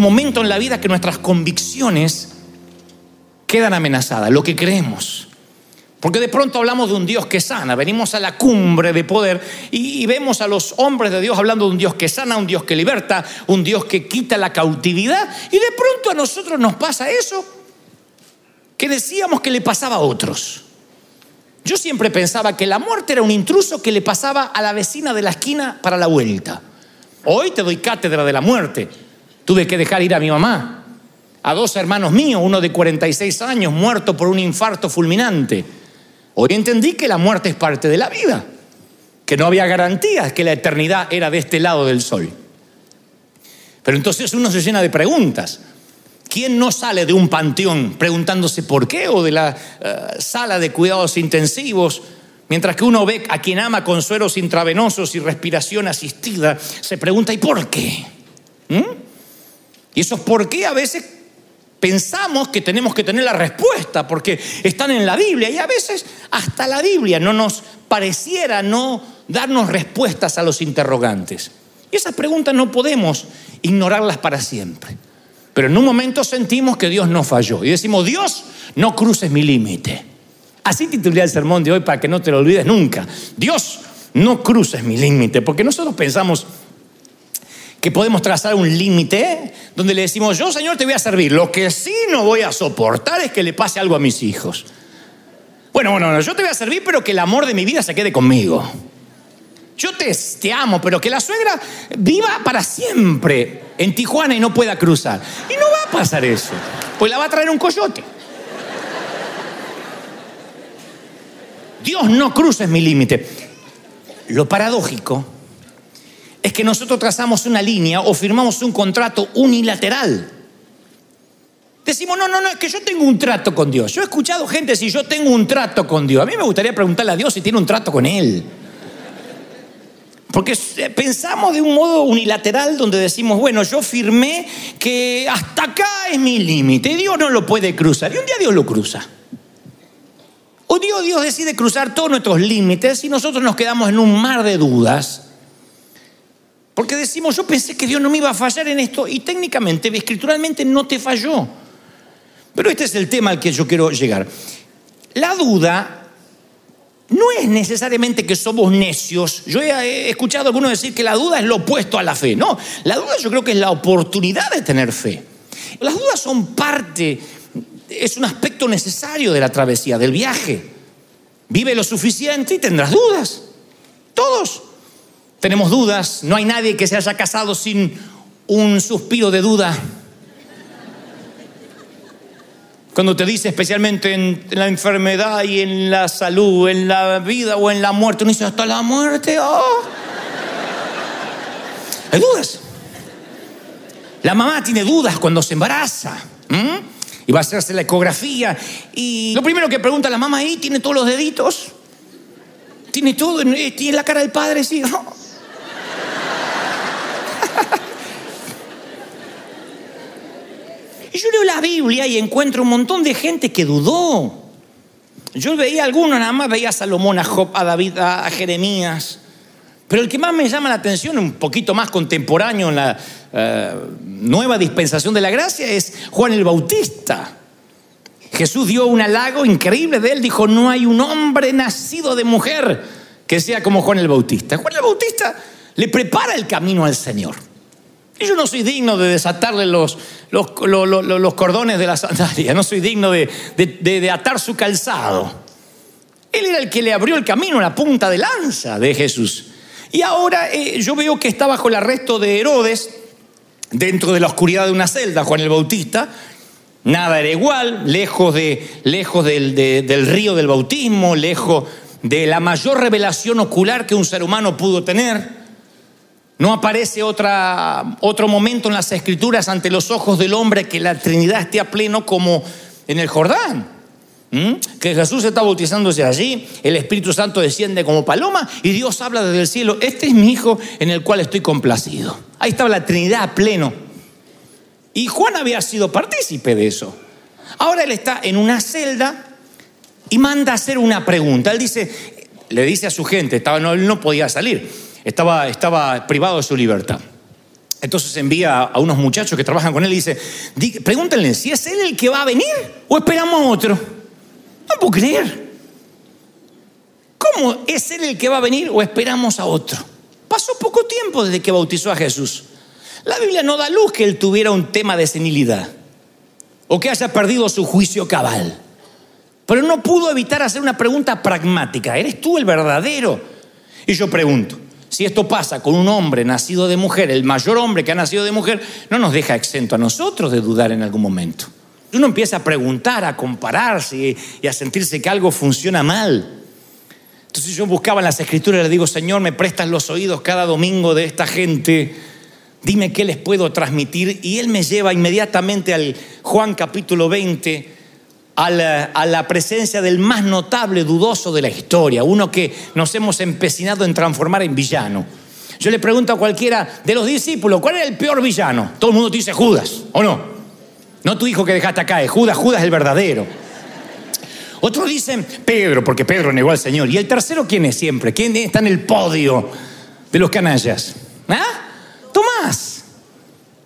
momento en la vida que nuestras convicciones quedan amenazadas, lo que creemos. Porque de pronto hablamos de un Dios que sana, venimos a la cumbre de poder y, vemos a los hombres de Dios hablando de un Dios que sana, un Dios que liberta, un Dios que quita la cautividad y de pronto a nosotros nos pasa eso que decíamos que le pasaba a otros. Yo siempre pensaba que la muerte era un intruso que le pasaba a la vecina de la esquina para la vuelta. Hoy te doy cátedra de la muerte. Tuve que dejar ir a mi mamá, a dos hermanos míos, uno de 46 años, muerto por un infarto fulminante. Hoy entendí que la muerte es parte de la vida, que no había garantías que la eternidad era de este lado del sol. Pero entonces uno se llena de preguntas. ¿Quién no sale de un panteón preguntándose por qué o de la eh, sala de cuidados intensivos? Mientras que uno ve a quien ama con sueros intravenosos y respiración asistida, se pregunta ¿y por qué? ¿Mm? Y esos por qué a veces pensamos que tenemos que tener la respuesta porque están en la Biblia y a veces hasta la Biblia no nos pareciera no darnos respuestas a los interrogantes. Y esas preguntas no podemos ignorarlas para siempre. Pero en un momento sentimos que Dios no falló y decimos, Dios, no cruces mi límite. Así titulé el sermón de hoy para que no te lo olvides nunca. Dios, no cruces mi límite, porque nosotros pensamos que podemos trazar un límite donde le decimos, yo Señor te voy a servir, lo que sí no voy a soportar es que le pase algo a mis hijos. Bueno, bueno, yo te voy a servir, pero que el amor de mi vida se quede conmigo. Yo te, te amo, pero que la suegra viva para siempre en Tijuana y no pueda cruzar. Y no va a pasar eso, pues la va a traer un coyote. Dios no cruces mi límite. Lo paradójico es que nosotros trazamos una línea o firmamos un contrato unilateral. Decimos, no, no, no, es que yo tengo un trato con Dios. Yo he escuchado gente decir, yo tengo un trato con Dios. A mí me gustaría preguntarle a Dios si tiene un trato con Él. Porque pensamos de un modo unilateral donde decimos, bueno, yo firmé que hasta acá es mi límite, Dios no lo puede cruzar. Y un día Dios lo cruza. Un día Dios decide cruzar todos nuestros límites y nosotros nos quedamos en un mar de dudas. Porque decimos, yo pensé que Dios no me iba a fallar en esto y técnicamente, escrituralmente no te falló. Pero este es el tema al que yo quiero llegar. La duda no es necesariamente que somos necios. Yo he escuchado a algunos decir que la duda es lo opuesto a la fe. No, la duda yo creo que es la oportunidad de tener fe. Las dudas son parte, es un aspecto necesario de la travesía, del viaje. Vive lo suficiente y tendrás dudas. Todos tenemos dudas. No hay nadie que se haya casado sin un suspiro de duda cuando te dice especialmente en la enfermedad y en la salud, en la vida o en la muerte, uno dice hasta la muerte. Oh. Hay dudas. La mamá tiene dudas cuando se embaraza. Y va a hacerse la ecografía. Y lo primero que pregunta la mamá ahí, ¿tiene todos los deditos? ¿Tiene todo? ¿Tiene la cara del padre? Sí. yo leo la Biblia y encuentro un montón de gente que dudó. Yo veía a algunos, nada más veía a Salomón, a Job, a David, a, Jeremías. Pero el que más me llama la atención, un poquito más contemporáneo en la eh, nueva dispensación de la gracia, es Juan el Bautista. Jesús dio un halago increíble de él, dijo, no hay un hombre nacido de mujer que sea como Juan el Bautista. Juan el Bautista le prepara el camino al Señor. Yo no soy digno de desatarle los, los, cordones de la sandalia, no soy digno de, atar su calzado. Él era el que le abrió el camino, la punta de lanza de Jesús. Y ahora eh, yo veo que está bajo el arresto de Herodes, dentro de la oscuridad de una celda, Juan el Bautista. Nada era igual, lejos, de, lejos del, del río del bautismo, lejos de la mayor revelación ocular que un ser humano pudo tener. No aparece otro momento en las escrituras ante los ojos del hombre que la Trinidad esté a pleno como en el Jordán. Que Jesús está bautizándose allí, el Espíritu Santo desciende como paloma y Dios habla desde el cielo, este es mi Hijo en el cual estoy complacido. Ahí estaba la Trinidad a pleno. Y Juan había sido partícipe de eso. Ahora él está en una celda y manda hacer una pregunta. Él dice, le dice a su gente, estaba, él no podía salir estaba, estaba privado de su libertad. Entonces envía a unos muchachos que trabajan con él y dice, pregúntenle si es él el que va a venir o esperamos a otro. No puedo creer. ¿Cómo es él el que va a venir o esperamos a otro? Pasó poco tiempo desde que bautizó a Jesús. La Biblia no da luz que él tuviera un tema de senilidad o que haya perdido su juicio cabal. Pero no pudo evitar hacer una pregunta pragmática. ¿Eres tú el verdadero? Y yo pregunto, si esto pasa con un hombre nacido de mujer, el mayor hombre que ha nacido de mujer, no nos deja exento a nosotros de dudar en algún momento. Uno empieza a preguntar, a compararse y a sentirse que algo funciona mal. Entonces yo buscaba en las escrituras y le digo, Señor, me prestas los oídos cada domingo de esta gente, dime qué les puedo transmitir. Y Él me lleva inmediatamente al Juan capítulo 20 a la, presencia del más notable dudoso de la historia, uno que nos hemos empecinado en transformar en villano. Yo le pregunto a cualquiera de los discípulos, ¿cuál es el peor villano? Todo el mundo te dice Judas, ¿o no? No tu hijo que dejaste acá, es Judas, Judas es el verdadero. Otros dicen Pedro, porque Pedro negó al Señor. ¿Y el tercero quién es siempre? ¿Quién está en el podio de los canallas? ¿Ah? Tomás.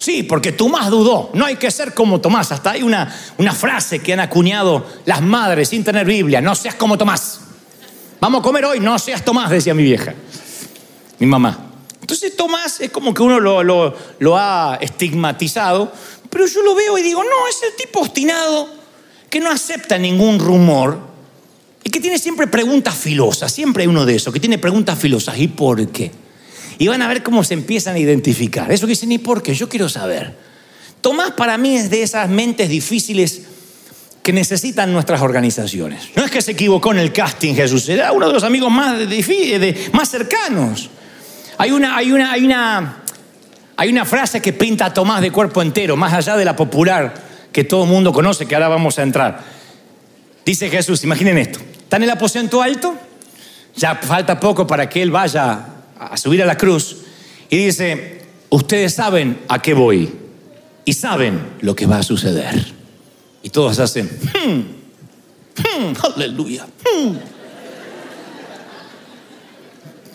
Sí, porque Tomás dudó. No hay que ser como Tomás. Hasta hay una, una frase que han acuñado las madres sin tener Biblia. No seas como Tomás. Vamos a comer hoy, no seas Tomás, decía mi vieja. Mi mamá. Entonces Tomás es como que uno lo, lo, lo ha estigmatizado, pero yo lo veo y digo, no, es el tipo obstinado que no acepta ningún rumor y que tiene siempre preguntas filosas. Siempre hay uno de esos que tiene preguntas filosas. ¿Y por qué? Y van a ver cómo se empiezan a identificar. Eso que dicen, ¿y por qué? Yo quiero saber. Tomás para mí es de esas mentes difíciles que necesitan nuestras organizaciones. No es que se equivocó en el casting Jesús, era uno de los amigos más, más cercanos. Hay una, hay, una, hay, una, hay una frase que pinta a Tomás de cuerpo entero, más allá de la popular que todo el mundo conoce, que ahora vamos a entrar. Dice Jesús, imaginen esto, está en el aposento alto, ya falta poco para que él vaya a subir a la cruz y dice, ustedes saben a qué voy y saben lo que va a suceder. Y todos hacen, hmm, hmm, aleluya. Hmm".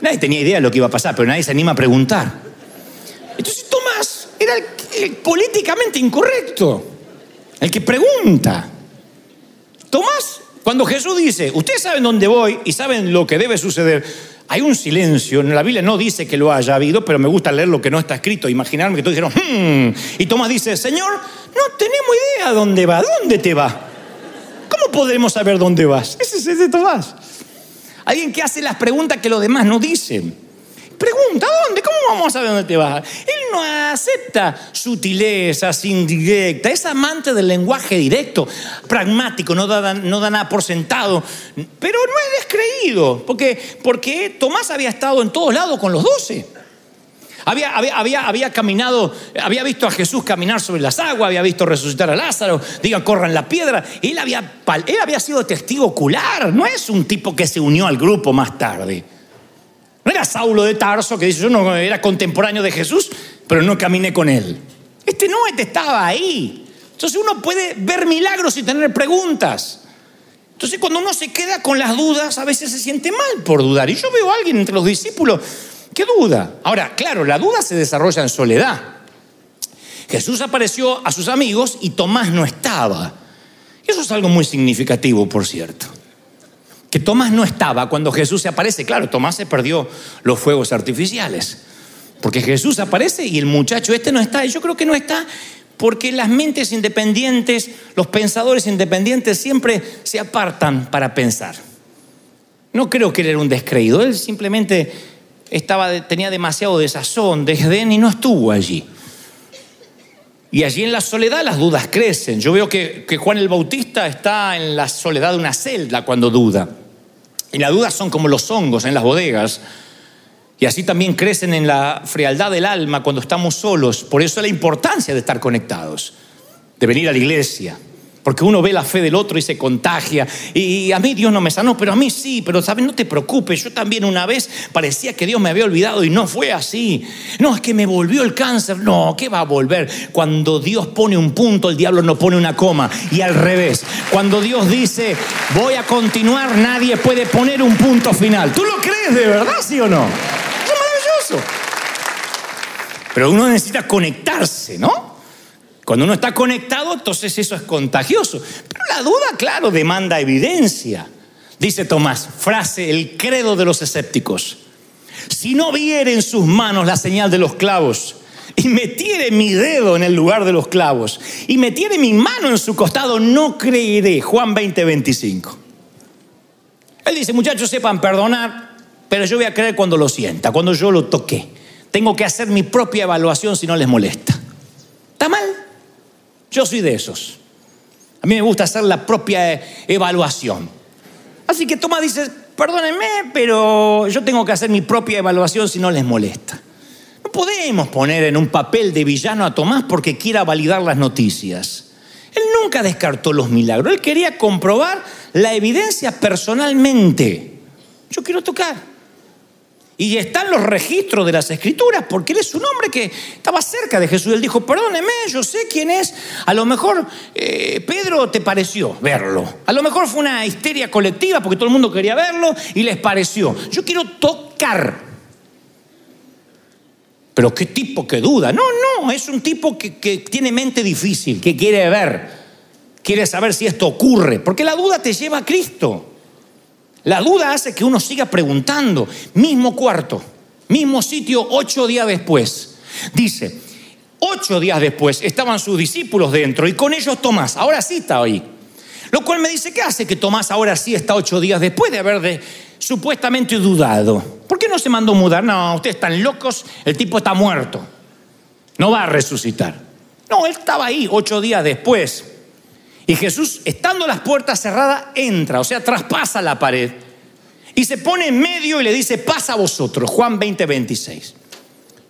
Nadie tenía idea de lo que iba a pasar, pero nadie se anima a preguntar. Entonces Tomás era el políticamente incorrecto, el que pregunta. Tomás, cuando Jesús dice, ustedes saben dónde voy y saben lo que debe suceder, hay un silencio, en la Biblia no dice que lo haya habido, pero me gusta leer lo que no está escrito, imaginarme que todos dijeron, hmm", y Tomás dice, Señor, no tenemos idea dónde va, ¿dónde te va? ¿Cómo podremos saber dónde vas? Ese es de Tomás. Alguien que hace las preguntas que los demás no dicen. Pregunta, ¿dónde? ¿Cómo vamos a saber dónde te vas? Él no acepta sutilezas, indirectas, es amante del lenguaje directo, pragmático, no da, nada por sentado, pero no es descreído, porque, porque Tomás había estado en todos lados con los doce. Había, caminado, había visto a Jesús caminar sobre las aguas, había visto resucitar a Lázaro, diga, corran la piedra. Él había sido testigo ocular, no es un tipo que se unió al grupo más tarde. No era Saulo de Tarso que dice, yo no era contemporáneo de Jesús, pero no caminé con él. Este no, este estaba ahí. Entonces uno puede ver milagros y tener preguntas. Entonces cuando uno se queda con las dudas, a veces se siente mal por dudar. Y yo veo a alguien entre los discípulos que duda. Ahora, claro, la duda se desarrolla en soledad. Jesús apareció a sus amigos y Tomás no estaba. Eso es algo muy significativo, por cierto que Tomás no estaba cuando Jesús se aparece. Claro, Tomás se perdió los fuegos artificiales. Porque Jesús aparece y el muchacho este no está. Yo creo que no está porque las mentes independientes, los pensadores independientes siempre se apartan para pensar. No creo que él era un descreído. Él simplemente estaba, tenía demasiado desazón, desdén y no estuvo allí. Y allí en la soledad las dudas crecen. Yo veo que, que, Juan el Bautista está en la soledad de una celda cuando duda. Y las dudas son como los hongos en las bodegas. Y así también crecen en la frialdad del alma cuando estamos solos. Por eso la importancia de estar conectados, de venir a la iglesia, porque uno ve la fe del otro y se contagia. Y a mí Dios no me sanó, pero a mí sí. Pero, ¿sabes? No te preocupes. Yo también una vez parecía que Dios me había olvidado y no fue así. No, es que me volvió el cáncer. No, ¿qué va a volver? Cuando Dios pone un punto, el diablo no pone una coma. Y al revés. Cuando Dios dice, voy a continuar, nadie puede poner un punto final. ¿Tú lo crees de verdad, sí o no? Es maravilloso. Pero uno necesita conectarse, ¿no? Cuando uno está conectado, entonces eso es contagioso. Pero la duda, claro, demanda evidencia. Dice Tomás, frase, el credo de los escépticos. Si no viere en sus manos la señal de los clavos y metiere mi dedo en el lugar de los clavos y metiere mi mano en su costado, no creeré. Juan 20, 25. Él dice, muchachos, sepan perdonar, pero yo voy a creer cuando lo sienta, cuando yo lo toqué. Tengo que hacer mi propia evaluación si no les molesta. Yo soy de esos. A mí me gusta hacer la propia evaluación. Así que Tomás dice, perdónenme, pero yo tengo que hacer mi propia evaluación si no les molesta. No podemos poner en un papel de villano a Tomás porque quiera validar las noticias. Él nunca descartó los milagros, él quería comprobar la evidencia personalmente. Yo quiero tocar. Y están los registros de las escrituras, porque él es un hombre que estaba cerca de Jesús. Él dijo, perdóneme, yo sé quién es. A lo mejor eh, Pedro te pareció verlo. A lo mejor fue una histeria colectiva porque todo el mundo quería verlo y les pareció. Yo quiero tocar. Pero qué tipo que duda. No, no, es un tipo que, que tiene mente difícil, que quiere ver, quiere saber si esto ocurre. Porque la duda te lleva a Cristo. La duda hace que uno siga preguntando. Mismo cuarto, mismo sitio, ocho días después. Dice, ocho días después estaban sus discípulos dentro y con ellos Tomás. Ahora sí está ahí. Lo cual me dice, ¿qué hace que Tomás ahora sí está ocho días después de haber de, supuestamente dudado? ¿Por qué no se mandó mudar? No, ustedes están locos, el tipo está muerto. No va a resucitar. No, él estaba ahí ocho días después. Y Jesús, estando las puertas cerradas, entra, o sea, traspasa la pared y se pone en medio y le dice, pasa a vosotros, Juan 20, 26.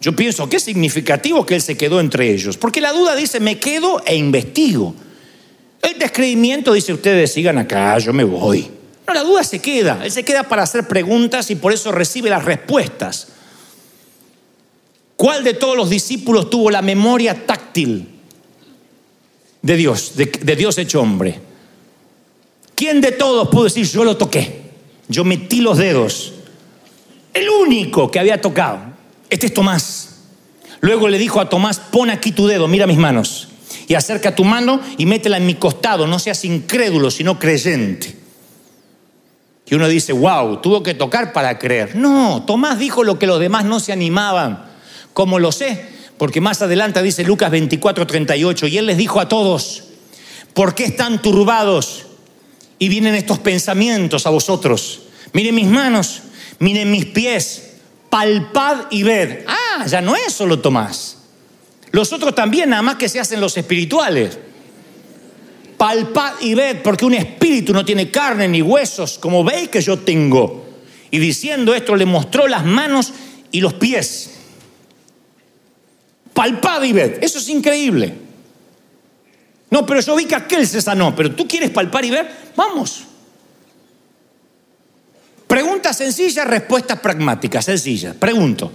Yo pienso, qué significativo que él se quedó entre ellos, porque la duda dice, me quedo e investigo. El descreimiento dice, ustedes sigan acá, yo me voy. No, la duda se queda, él se queda para hacer preguntas y por eso recibe las respuestas. ¿Cuál de todos los discípulos tuvo la memoria táctil? De Dios, de, Dios hecho hombre. ¿Quién de todos pudo decir yo lo toqué? Yo metí los dedos. El único que había tocado. Este es Tomás. Luego le dijo a Tomás, pon aquí tu dedo, mira mis manos. Y acerca tu mano y métela en mi costado. No seas incrédulo, sino creyente. Y uno dice, wow, tuvo que tocar para creer. No, Tomás dijo lo que los demás no se animaban. Como lo sé, porque más adelante dice Lucas 24, 38, y él les dijo a todos, ¿por qué están turbados? Y vienen estos pensamientos a vosotros. Miren mis manos, miren mis pies, palpad y ved. Ah, ya no es solo Tomás. Los otros también, nada más que se hacen los espirituales. Palpad y ved, porque un espíritu no tiene carne ni huesos, como veis que yo tengo. Y diciendo esto, le mostró las manos y los pies palpad y ved. Eso es increíble. No, pero yo vi que aquel se sanó, pero tú quieres palpar y ver, vamos. Preguntas sencillas, respuestas pragmáticas, sencillas. Pregunto,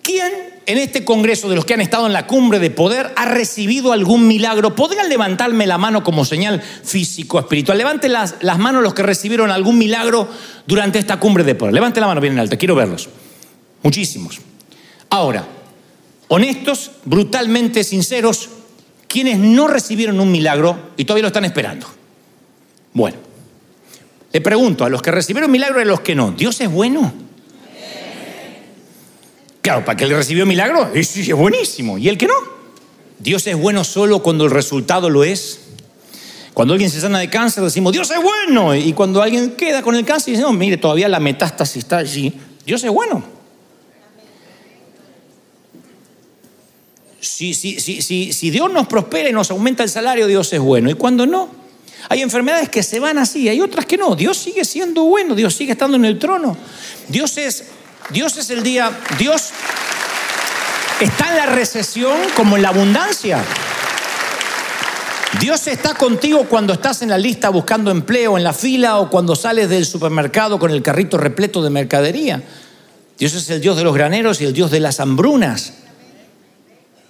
¿quién en este congreso de los que han estado en la cumbre de poder ha recibido algún milagro? ¿Podrían levantarme la mano como señal físico, espiritual? Levanten las, las manos los que recibieron algún milagro durante esta cumbre de poder. Levanten la mano bien en alta, quiero verlos. Muchísimos. Ahora, honestos, brutalmente sinceros, quienes no recibieron un milagro y todavía lo están esperando. Bueno, le pregunto a los que recibieron milagro y a los que no, ¿Dios es bueno? Claro, para que él recibió milagro, sí, es buenísimo. ¿Y el que no? Dios es bueno solo cuando el resultado lo es. Cuando alguien se sana de cáncer decimos, Dios es bueno. Y cuando alguien queda con el cáncer dice, no, mire, todavía la metástasis está allí. Dios es bueno. Si, si, Dios nos prospera y nos aumenta el salario, Dios es bueno. Y cuando no, hay enfermedades que se van así, hay otras que no. Dios sigue siendo bueno, Dios sigue estando en el trono. Dios es, Dios es el día, Dios está en la recesión como en la abundancia. Dios está contigo cuando estás en la lista buscando empleo, en la fila o cuando sales del supermercado con el carrito repleto de mercadería. Dios es el Dios de los graneros y el Dios de las hambrunas.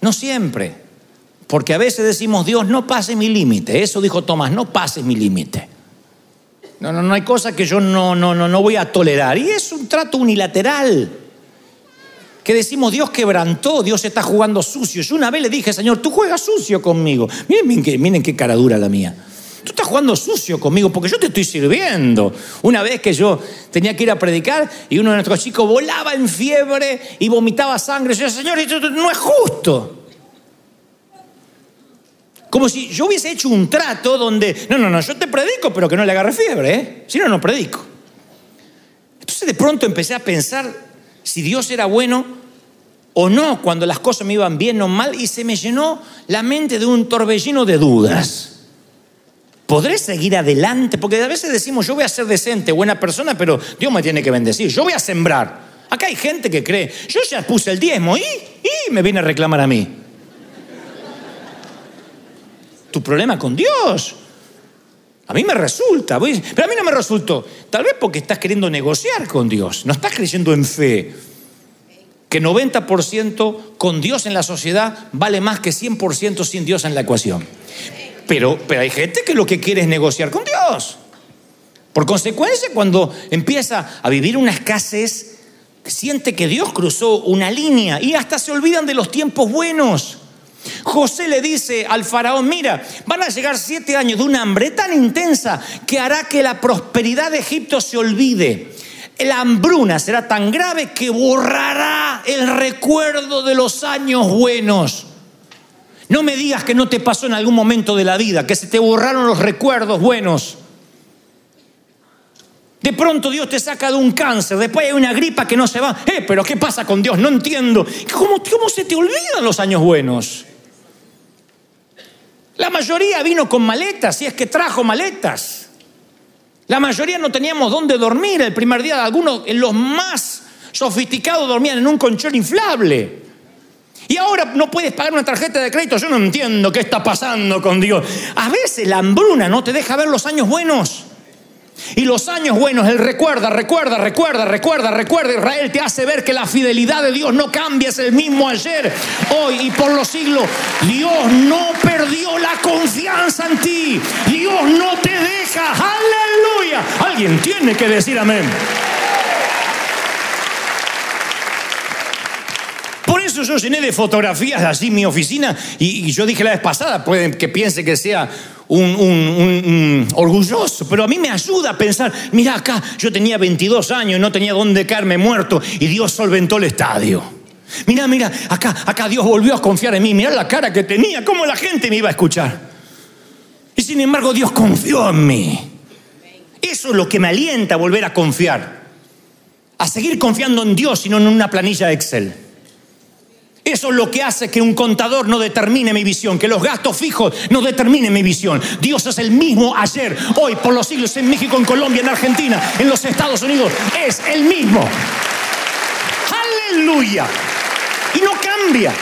No siempre. Porque a veces decimos, Dios, no pase mi límite. Eso dijo Tomás, no pases mi límite. No, no, no hay cosa que yo no, no, no, no voy a tolerar. Y es un trato unilateral. que decimos Dios quebrantó, Dios está jugando sucio. Yo una vez le dije, Señor, tú juegas sucio conmigo. Miren, miren qué cara dura la mía. Tú estás jugando sucio conmigo porque yo te estoy sirviendo. Una vez que yo tenía que ir a predicar y uno de nuestros chicos volaba en fiebre y vomitaba sangre. Yo decía, Señor, esto no es justo. Como si yo hubiese hecho un trato donde, no, no, no, yo te predico, pero que no le agarre fiebre, ¿eh? Si no, no predico. Entonces de pronto empecé a pensar si Dios era bueno o no cuando las cosas me iban bien o mal y se me llenó la mente de un torbellino de dudas. ¿Podré seguir adelante? Porque a veces decimos, yo voy a ser decente, buena persona, pero Dios me tiene que bendecir. Yo voy a sembrar. Acá hay gente que cree, yo ya puse el diezmo y, y me viene a reclamar a mí. Tu problema con Dios. A mí me resulta, pero a mí no me resultó. Tal vez porque estás queriendo negociar con Dios, no estás creyendo en fe. Que 90% con Dios en la sociedad vale más que 100% sin Dios en la ecuación. Pero, pero hay gente que lo que quiere es negociar con Dios. Por consecuencia, cuando empieza a vivir una escasez, siente que Dios cruzó una línea y hasta se olvidan de los tiempos buenos. José le dice al faraón, mira, van a llegar siete años de una hambre tan intensa que hará que la prosperidad de Egipto se olvide. La hambruna será tan grave que borrará el recuerdo de los años buenos. No me digas que no te pasó en algún momento de la vida, que se te borraron los recuerdos buenos. De pronto Dios te saca de un cáncer, después hay una gripa que no se va. Eh, pero ¿qué pasa con Dios? No entiendo. ¿Cómo, cómo se te olvidan los años buenos? La mayoría vino con maletas, si es que trajo maletas. La mayoría no teníamos dónde dormir el primer día. Algunos, los más sofisticados, dormían en un colchón inflable. Y ahora no puedes pagar una tarjeta de crédito. Yo no entiendo qué está pasando con Dios. A veces la hambruna no te deja ver los años buenos. Y los años buenos, Él recuerda, recuerda, recuerda, recuerda, recuerda. Israel te hace ver que la fidelidad de Dios no cambia, es el mismo ayer, hoy y por los siglos. Dios no perdió la confianza en ti. Dios no te deja. Aleluya. Alguien tiene que decir amén. Eso yo llené de fotografías así mi oficina y, yo dije la vez pasada, pueden que piense que sea un, orgulloso, pero a mí me ayuda a pensar, mira acá, yo tenía 22 años no tenía dónde caerme muerto y Dios solventó el estadio. Mira, mira, acá, acá Dios volvió a confiar en mí, mira la cara que tenía, cómo la gente me iba a escuchar. Y sin embargo Dios confió en mí. Eso es lo que me alienta a volver a confiar, a seguir confiando en Dios y no en una planilla de Excel. Eso es lo que hace que un contador no determine mi visión, que los gastos fijos no determinen mi visión. Dios es el mismo ayer, hoy, por los siglos, en México, en Colombia, en Argentina, en los Estados Unidos. Es el mismo. Aleluya. Y no cambia.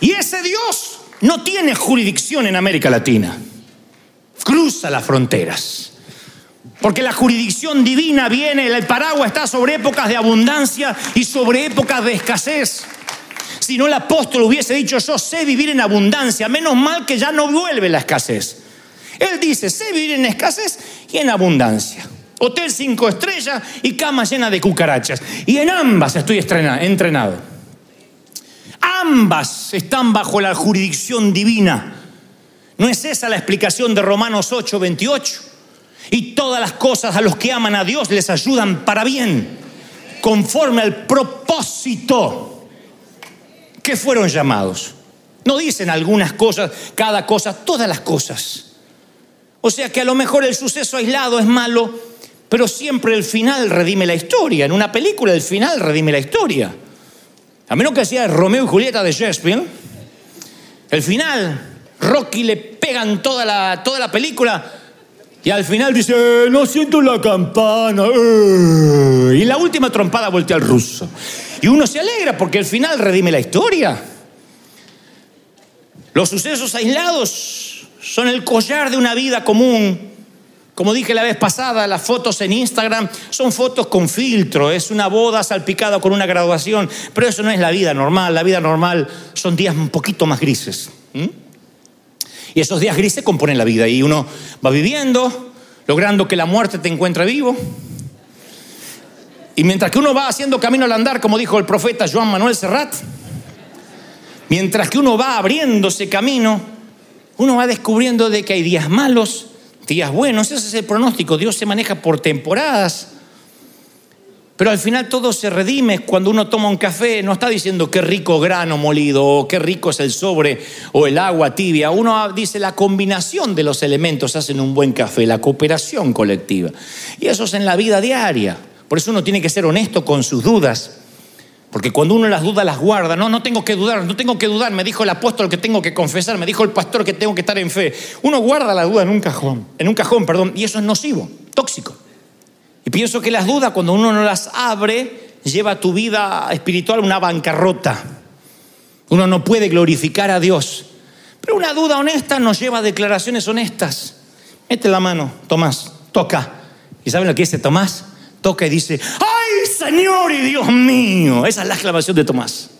Y ese Dios no tiene jurisdicción en América Latina. Cruza las fronteras. Porque la jurisdicción divina viene, el paraguas está sobre épocas de abundancia y sobre épocas de escasez. Si no el apóstol hubiese dicho, yo sé vivir en abundancia, menos mal que ya no vuelve la escasez. Él dice, sé vivir en escasez y en abundancia. Hotel cinco estrellas y cama llena de cucarachas. Y en ambas estoy entrenado. Ambas están bajo la jurisdicción divina. ¿No es esa la explicación de Romanos 8, 28? Y todas las cosas a los que aman a Dios les ayudan para bien, conforme al propósito que fueron llamados. No dicen algunas cosas, cada cosa, todas las cosas. O sea que a lo mejor el suceso aislado es malo, pero siempre el final redime la historia. En una película el final redime la historia. A menos que sea Romeo y Julieta de Shakespeare, el final, Rocky le pegan toda la, toda la película y al final dice, "Eh, no siento la campana. eh". Y la última trompada voltea al ruso. Y uno se alegra porque el final redime la historia. Los sucesos aislados son el collar de una vida común. Como dije la vez pasada, las fotos en Instagram son fotos con filtro, es una boda salpicada con una graduación, pero eso no es la vida normal, la vida normal son días un poquito más grises. ¿m? Y esos días grises componen la vida y uno va viviendo, logrando que la muerte te encuentre vivo. Y mientras que uno va haciendo camino al andar, como dijo el profeta Joan Manuel Serrat, mientras que uno va abriéndose camino, uno va descubriendo de que hay días malos, días buenos, ese es el pronóstico, Dios se maneja por temporadas. Pero al final todo se redime cuando uno toma un café, no está diciendo qué rico grano molido o qué rico es el sobre o el agua tibia. Uno dice la combinación de los elementos hacen un buen café, la cooperación colectiva. Y eso es en la vida diaria. Por eso uno tiene que ser honesto con sus dudas. Porque cuando uno las dudas las guarda, no, no tengo que dudar, no tengo que dudar, me dijo el apóstol que tengo que confesar, me dijo el pastor que tengo que estar en fe. Uno guarda la duda en un cajón, en un cajón, perdón, y eso es nocivo, tóxico. Y pienso que las dudas, cuando uno no las abre, lleva tu vida espiritual a una bancarrota. Uno no puede glorificar a Dios. Pero una duda honesta nos lleva a declaraciones honestas. Mete la mano, Tomás, toca. ¿Y saben lo que dice Tomás? Toca y dice, ¡ay, Señor y Dios mío! Esa es la exclamación de Tomás.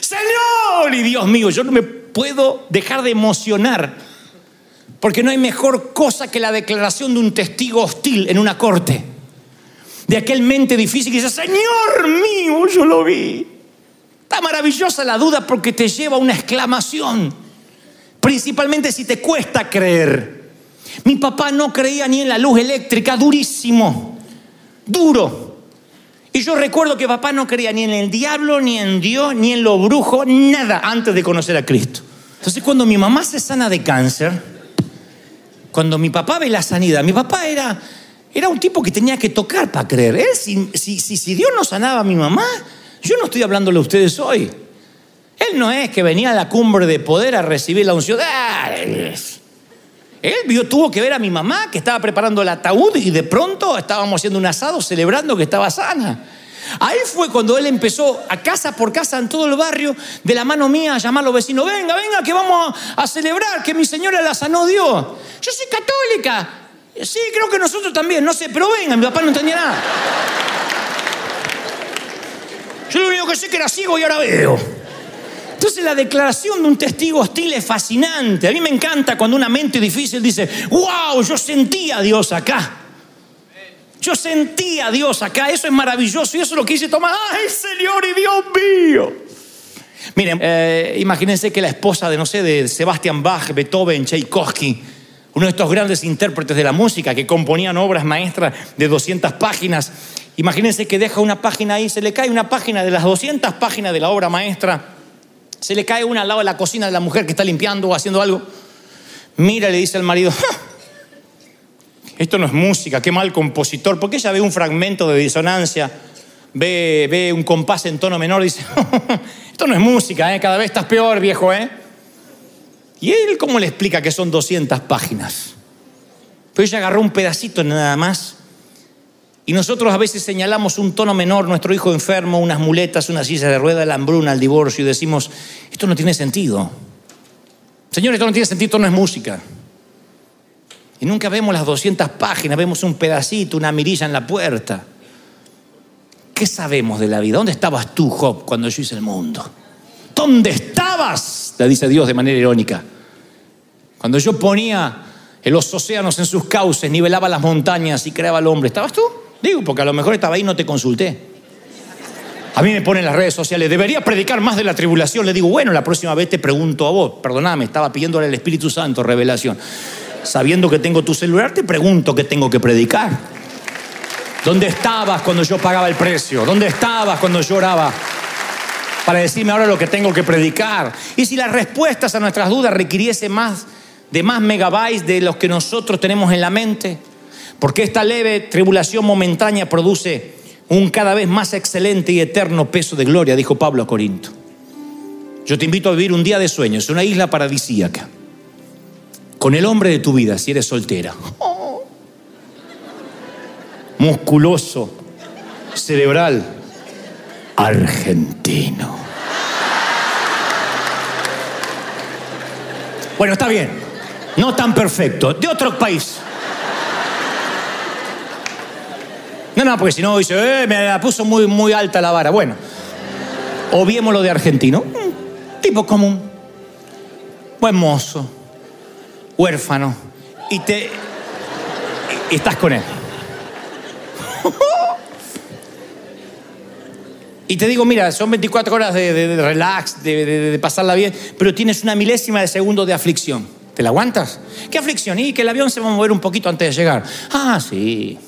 Señor y Dios mío, yo no me puedo dejar de emocionar porque no hay mejor cosa que la declaración de un testigo hostil en una corte de aquel mente difícil que dice, Señor mío, yo lo vi. Está maravillosa la duda porque te lleva a una exclamación, principalmente si te cuesta creer. Mi papá no creía ni en la luz eléctrica, durísimo, duro. Y yo recuerdo que papá no creía ni en el diablo, ni en Dios, ni en lo brujo, nada antes de conocer a Cristo. Entonces cuando mi mamá se sana de cáncer, cuando mi papá ve la sanidad, mi papá era era un tipo que tenía que tocar para creer. si, si, Dios no sanaba a mi mamá, yo no estoy hablándole a ustedes hoy. Él no es que venía a la cumbre de poder a recibir la unción. Él vio, tuvo que ver a mi mamá que estaba preparando el ataúd y de pronto estábamos haciendo un asado celebrando que estaba sana. Ahí fue cuando él empezó a casa por casa en todo el barrio, de la mano mía, a llamar a los vecinos, venga, venga, que vamos a celebrar que mi señora la sanó Dios. Yo soy católica. Sí, creo que nosotros también, no sé, pero venga, mi papá no entendía nada. Yo lo único que sé que era ciego y ahora veo. Entonces la declaración de un testigo hostil es fascinante. A mí me encanta cuando una mente difícil dice, wow, yo sentía a Dios acá. Yo sentía a Dios acá. Eso es maravilloso y eso es lo que dice Tomás. ¡Ay, Señor y Dios mío! Miren, eh, imagínense que la esposa de, no sé, de Sebastian Bach, Beethoven, Tchaikovsky, uno de estos grandes intérpretes de la música que componían obras maestras de 200 páginas. Imagínense que deja una página ahí, se le cae una página de las 200 páginas de la obra maestra, se le cae una al lado de la cocina de la mujer que está limpiando o haciendo algo. Mira, le dice al marido, esto no es música, qué mal compositor, porque ella ve un fragmento de disonancia, ve, ve un compás en tono menor, dice, esto no es música, ¿eh? cada vez estás peor, viejo, ¿eh? ¿Y él cómo le explica que son 200 páginas? Pero ella agarró un pedacito nada más. Y nosotros a veces señalamos un tono menor, nuestro hijo enfermo, unas muletas, una silla de rueda, la hambruna, el divorcio, y decimos, esto no tiene sentido. Señor, esto no tiene sentido, esto no es música. Y nunca vemos las 200 páginas, vemos un pedacito, una mirilla en la puerta. ¿Qué sabemos de la vida? ¿Dónde estabas tú, Job, cuando yo hice el mundo? ¿Dónde estabas? Le dice Dios de manera irónica. Cuando yo ponía los océanos en sus cauces, nivelaba las montañas y creaba al hombre, ¿estabas tú? Digo, porque a lo mejor estaba ahí y no te consulté. A mí me ponen las redes sociales, debería predicar más de la tribulación. Le digo, bueno, la próxima vez te pregunto a vos. Perdóname, estaba pidiéndole al Espíritu Santo revelación. Sabiendo que tengo tu celular, te pregunto qué tengo que predicar. ¿Dónde estabas cuando yo pagaba el precio? ¿Dónde estabas cuando lloraba? Para decirme ahora lo que tengo que predicar. Y si las respuestas a nuestras dudas requiriese más de más megabytes de los que nosotros tenemos en la mente, porque esta leve tribulación momentánea produce un cada vez más excelente y eterno peso de gloria, dijo Pablo a Corinto. Yo te invito a vivir un día de sueños, una isla paradisíaca, con el hombre de tu vida, si eres soltera. Musculoso, cerebral, argentino. Bueno, está bien. No tan perfecto. De otro país. No, no, porque si no dice, eh, me la puso muy, muy alta la vara. Bueno, obviemos lo de argentino. tipo común. Buen mozo. Huérfano. Y te. y estás con él. Y te digo, mira, son 24 horas de, relax, de, de- de pasarla bien, pero tienes una milésima de segundo de aflicción. ¿Te la aguantas? ¿Qué aflicción? Y que el avión se va a mover un poquito antes de llegar. Ah, sí.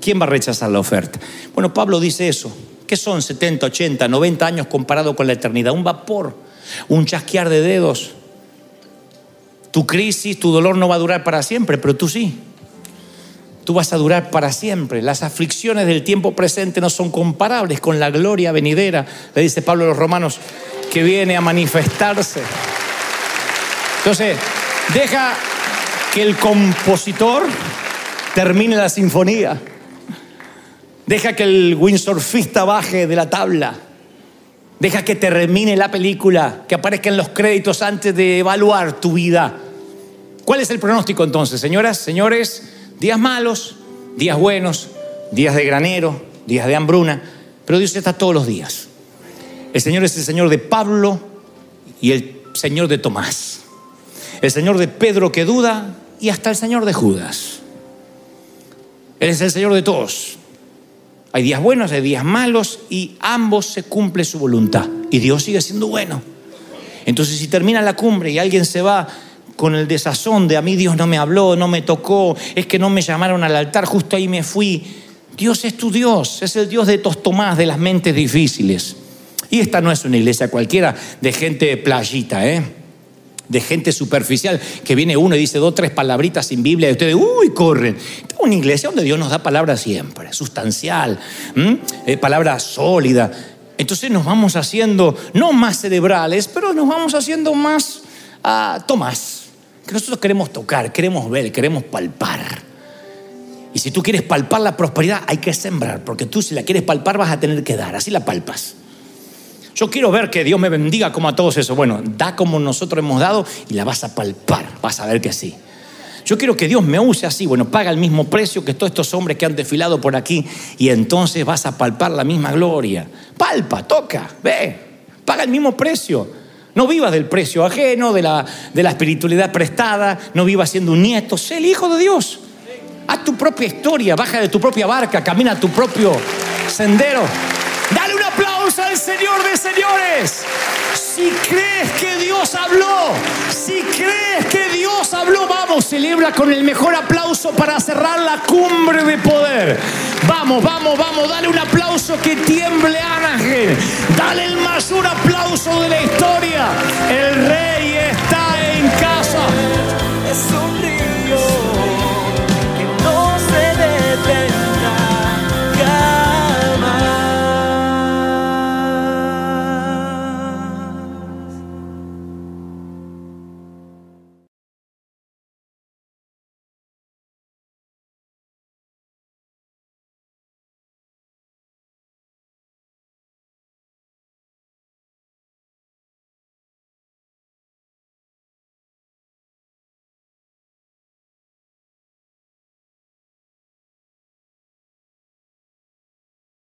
¿Quién va a rechazar la oferta? Bueno, Pablo dice eso. ¿Qué son 70, 80, 90 años comparado con la eternidad? Un vapor, un chasquear de dedos. Tu crisis, tu dolor no va a durar para siempre, pero tú sí. Tú vas a durar para siempre. Las aflicciones del tiempo presente no son comparables con la gloria venidera, le dice Pablo a los romanos, que viene a manifestarse. Entonces, deja que el compositor termine la sinfonía. Deja que el windsurfista baje de la tabla. Deja que termine la película, que aparezcan los créditos antes de evaluar tu vida. ¿Cuál es el pronóstico entonces, señoras, señores? Días malos, días buenos, días de granero, días de hambruna, pero Dios está todos los días. El Señor es el Señor de Pablo y el Señor de Tomás. El Señor de Pedro que duda y hasta el Señor de Judas. Él es el Señor de todos. Hay días buenos, hay días malos y ambos se cumple su voluntad. Y Dios sigue siendo bueno. Entonces si termina la cumbre y alguien se va con el desazón de a mí Dios no me habló, no me tocó, es que no me llamaron al altar, justo ahí me fui. Dios es tu Dios, es el Dios de tos Tomás, de las mentes difíciles. Y esta no es una iglesia cualquiera de gente playita, ¿eh? de gente superficial, que viene uno y dice dos, tres palabritas sin Biblia y ustedes, uy, corren. Esta es una iglesia donde Dios nos da palabra siempre, sustancial. Eh, palabra sólida. Entonces nos vamos haciendo, no más cerebrales, pero nos vamos haciendo más ah, Tomás. Que nosotros queremos tocar, queremos ver, queremos palpar. Y si tú quieres palpar la prosperidad, hay que sembrar, porque tú si la quieres palpar vas a tener que dar, así la palpas. Yo quiero ver que Dios me bendiga como a todos eso. Bueno, da como nosotros hemos dado y la vas a palpar, vas a ver que sí. Yo quiero que Dios me use así, bueno, paga el mismo precio que todos estos hombres que han desfilado por aquí y entonces vas a palpar la misma gloria. Palpa, toca, ve, paga el mismo precio. No vivas del precio ajeno, de la, de la espiritualidad prestada, no vivas siendo un nieto, sé el hijo de Dios. Haz tu propia historia, baja de tu propia barca, camina tu propio sendero. Dale un aplauso al Señor de señores. Si crees que Dios habló, si crees que Dios habló, vamos, celebra con el mejor aplauso para cerrar la cumbre de poder. Vamos, vamos, vamos, dale un aplauso que tiemble Anaheim. Dale el mayor aplauso de la historia. El rey está en casa.